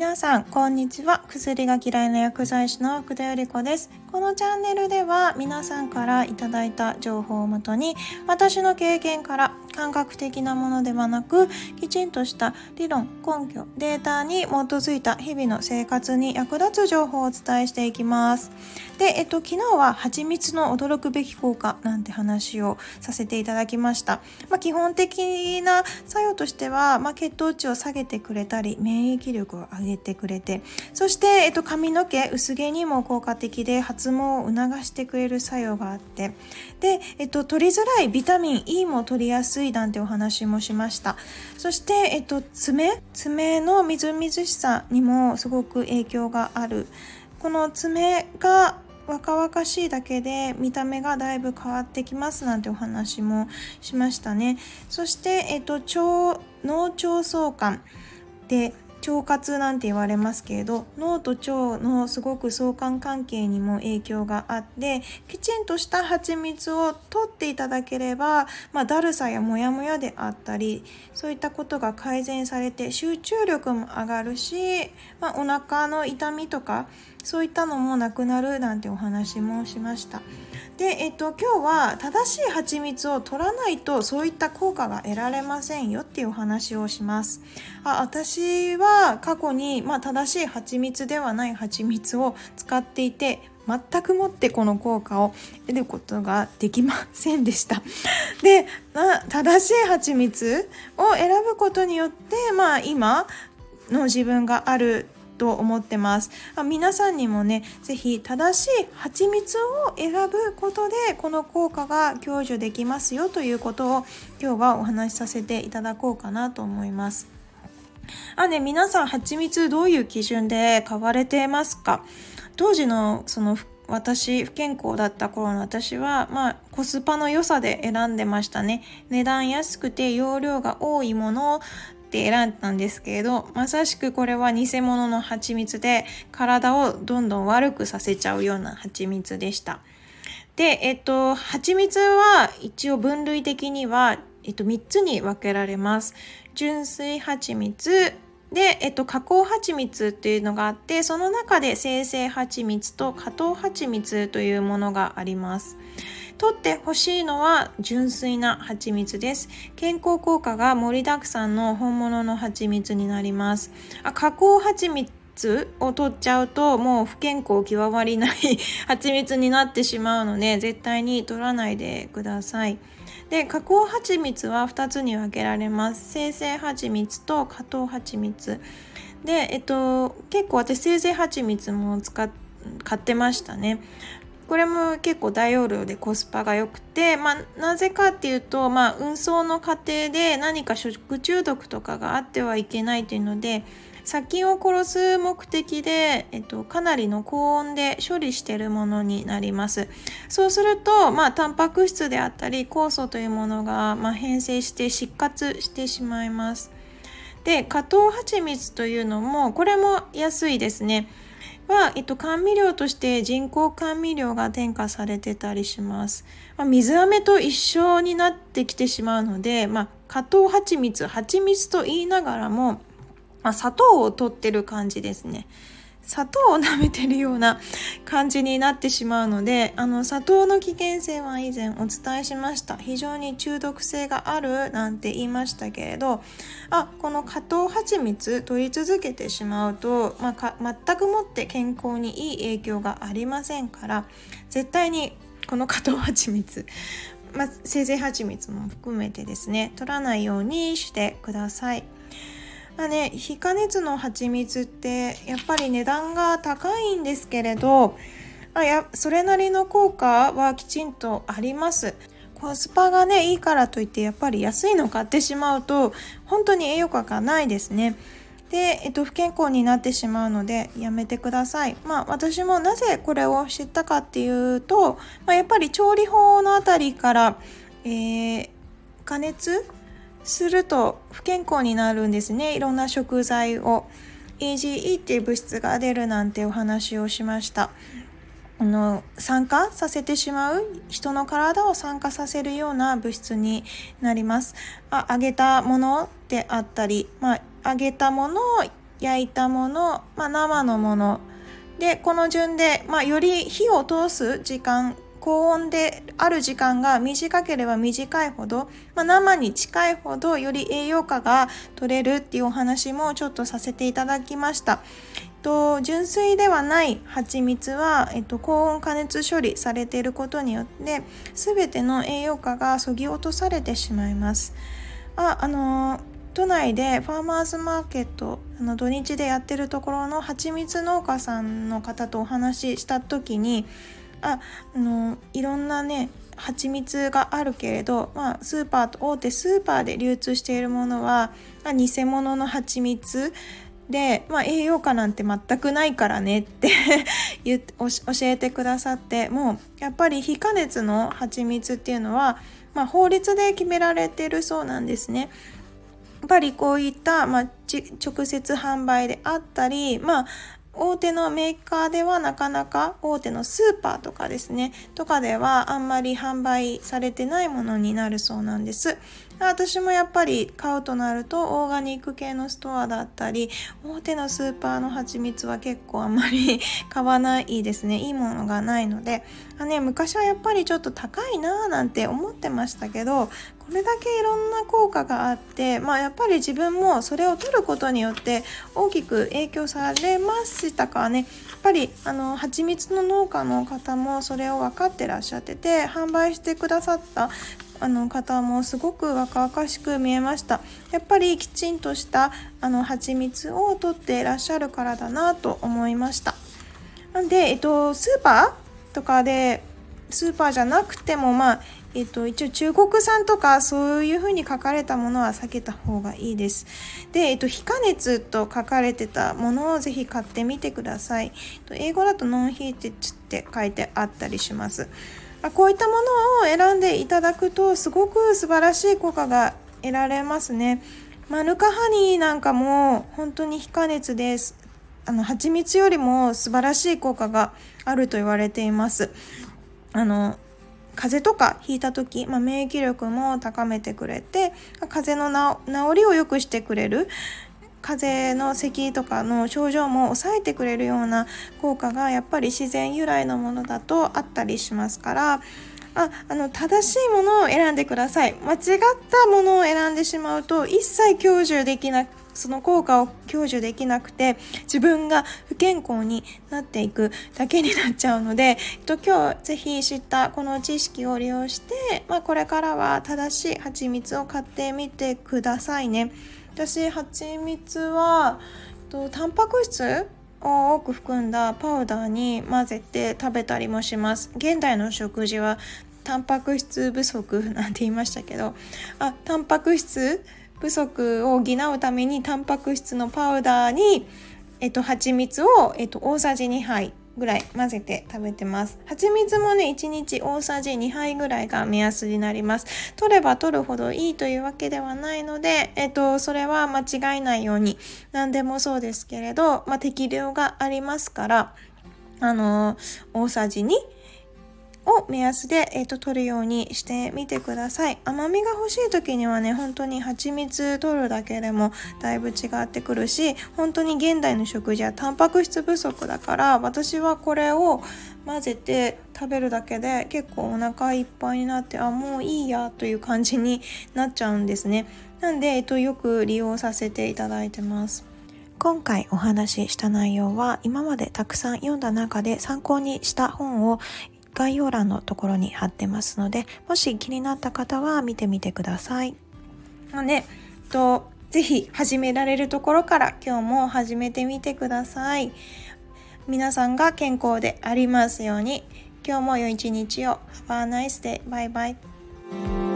皆さん、こんにちは。薬が嫌いな薬剤師の福田より子です。このチャンネルでは皆さんからいただいた情報をもとに私の経験から感覚的なものではなくきちんとした理論、根拠、データに基づいた日々の生活に役立つ情報をお伝えしていきます。で、えっと、昨日は蜂蜜の驚くべき効果なんて話をさせていただきました。まあ、基本的な作用としては、まあ、血糖値を下げてくれたり、免疫力を上げてくれて、そして、えっと、髪の毛、薄毛にも効果的で、発毛を促してくれる作用があってで、えっと、取りづらいビタミン E も取りやすいなんてお話もしました。そして、えっと、爪爪のみずみずしさにもすごく影響がある。この爪が若々しいだけで見た目がだいぶ変わってきますなんてお話もしましたね。そして、えっと、腸脳腸相関で腸活なんて言われますけれど脳と腸のすごく相関関係にも影響があってきちんとした蜂蜜を取っていただければ、まあ、だるさやモヤモヤであったりそういったことが改善されて集中力も上がるし、まあ、お腹の痛みとかそういったのもなくなるなんてお話もしました。で、えっと、今日は正しい蜂蜜を取らないとそういった効果が得られませんよっていうお話をします。あ私は過去に、まあ、正しい蜂蜜ではない蜂蜜を使っていて全くもってこの効果を得ることができませんでした。で、正しい蜂蜜を選ぶことによって、まあ今の自分があると思ってます。あ皆さんにもね、是非正しい蜂蜜を選ぶことでこの効果が享受できますよということを今日はお話しさせていただこうかなと思います。あね、皆さん蜂蜜どういう基準で買われてますか？当時のその私不健康だった頃の私はまあコスパの良さで選んでましたね値段安くて容量が多いものって選んだんですけれどまさしくこれは偽物の蜂蜜で体をどんどん悪くさせちゃうような蜂蜜でした。で、えっと、蜂蜜は一応分類的には、えっと、3つに分けられます。純粋蜂蜜、で、えっと、加工蜂蜜っていうのがあって、その中で生成蜂蜜と加糖蜂蜜というものがあります。取ってほしいのは純粋な蜂蜜です。健康効果が盛りだくさんの本物の蜂蜜になります。あ加工蜂蜜を取っちゃうともう不健康極まりない蜂蜜になってしまうので絶対に取らないでください。で加工蜂蜜は2つに分けられます。生成蜂蜜と加糖蜂蜜。で、えっと、結構私生成蜂蜜も使っ買ってましたね。これも結構大容量でコスパが良くて、まあ、なぜかっていうと、まあ、運送の過程で何か食中毒とかがあってはいけないというので殺菌を殺す目的で、えっと、かなりの高温で処理しているものになります。そうすると、まあ、タンパク質であったり酵素というものが、まあ、変性して失活してしまいます。で、加糖蜂蜜というのも、これも安いですね。は、えっと、甘味料として人工甘味料が添加されてたりします。まあ、水飴と一緒になってきてしまうので、まあ、加糖蜂蜜、蜂蜜と言いながらも、まあ、砂糖を取ってる感じですね。砂糖を舐めてるような感じになってしまうのであの砂糖の危険性は以前お伝えしました非常に中毒性があるなんて言いましたけれどあこの加糖蜂蜜取り続けてしまうと、まあ、全くもって健康にいい影響がありませんから絶対にこの加糖蜂蜜まあ、生成蜂蜜も含めてですね取らないようにしてください。まあね、非加熱の蜂蜜ってやっぱり値段が高いんですけれどあやそれなりの効果はきちんとあります。コスパがねいいからといってやっぱり安いの買ってしまうと本当に栄養価がないですね。で、えっと、不健康になってしまうのでやめてください。まあ私もなぜこれを知ったかっていうと、まあ、やっぱり調理法のあたりから、えー、加熱すると不健康になるんですね。いろんな食材を。AGE っていう物質が出るなんてお話をしました。あの酸化させてしまう人の体を酸化させるような物質になります。あ揚げたものであったり、まあ、揚げたものを焼いたもの、まあ、生のもの。でこの順で、まあ、より火を通す時間高温である時間が短ければ短いほど、まあ、生に近いほどより栄養価が取れるっていうお話もちょっとさせていただきました。と純粋ではない蜂蜜は、えっと、高温加熱処理されていることによって全ての栄養価がそぎ落とされてしまいます。ああの都内でファーマーズマーケットあの土日でやってるところの蜂蜜農家さんの方とお話しした時にああのいろんなね蜂蜜があるけれど、まあ、スーパーと大手スーパーで流通しているものは、まあ、偽物の蜂蜜で、まあ、栄養価なんて全くないからねって 教えてくださってもうやっぱり非加熱の蜂蜜っていうのは、まあ、法律で決められてるそうなんですね。やっぱりこういった、まあ、直接販売であったり、まあ、大手のメーカーではなかなか大手のスーパーとかですねとかではあんまり販売されてないものになるそうなんです。私もやっぱり買うとなるとオーガニック系のストアだったり大手のスーパーの蜂蜜は結構あんまり 買わないですね。いいものがないので。あ、ね、昔はやっぱりちょっと高いなーなんて思ってましたけどれだけいろんな効果があって、まあ、やっぱり自分もそれを取ることによって大きく影響されましたかね。やっぱりあの蜂蜜の農家の方もそれを分かってらっしゃってて販売してくださったあの方もすごく若々しく見えました。やっぱりきちんとしたあの蜂蜜を取っていらっしゃるからだなと思いました。なんで、えっと、スーパーとかでスーパーじゃなくてもまあえっと、一応中国産とかそういうふうに書かれたものは避けた方がいいです。で、えっと、非加熱と書かれてたものをぜひ買ってみてください。英語だとノンヒーテッチって書いてあったりします。こういったものを選んでいただくとすごく素晴らしい効果が得られますね。マヌカハニーなんかも本当に非加熱です。あの蜂蜜よりも素晴らしい効果があると言われています。あの風邪とかひいた時、まあ、免疫力も高めてくれて風邪の治りを良くしてくれる風邪の咳とかの症状も抑えてくれるような効果がやっぱり自然由来のものだとあったりしますからああの正しいものを選んでください間違ったものを選んでしまうと一切享受できなくその効果を享受できなくて自分が不健康になっていくだけになっちゃうので、えっと、今日ぜひ知ったこの知識を利用して、まあ、これからは正しい蜂蜜を買ってみてくださいね。私蜂蜜は、えっと、タンパク質を多く含んだパウダーに混ぜて食べたりもします。現代の食事はタンパク質不足なんて言いましたけどあタンパク質不足を補うためにタンパク質のパウダーに、えっと、蜂蜜を、えっと、大さじ2杯ぐらい混ぜて食べてます。蜂蜜もね、1日大さじ2杯ぐらいが目安になります。取れば取るほどいいというわけではないので、えっと、それは間違いないように、何でもそうですけれど、まあ、適量がありますから、あのー、大さじ2、を目安で、えーと、取るようにしてみてください。甘みが欲しい時にはね本当に蜂蜜取るだけでもだいぶ違ってくるし本当に現代の食事はタンパク質不足だから私はこれを混ぜて食べるだけで結構お腹いっぱいになってあもういいやという感じになっちゃうんですね。なんで、えっと、よく利用させていただいてます。今回お話しした内容は今までたくさん読んだ中で参考にした本を概要欄のところに貼ってますので、もし気になった方は見てみてください。まね、と是非始められるところから今日も始めてみてください。皆さんが健康でありますように、今日も良い一日を。Have a nice day. バイバイ。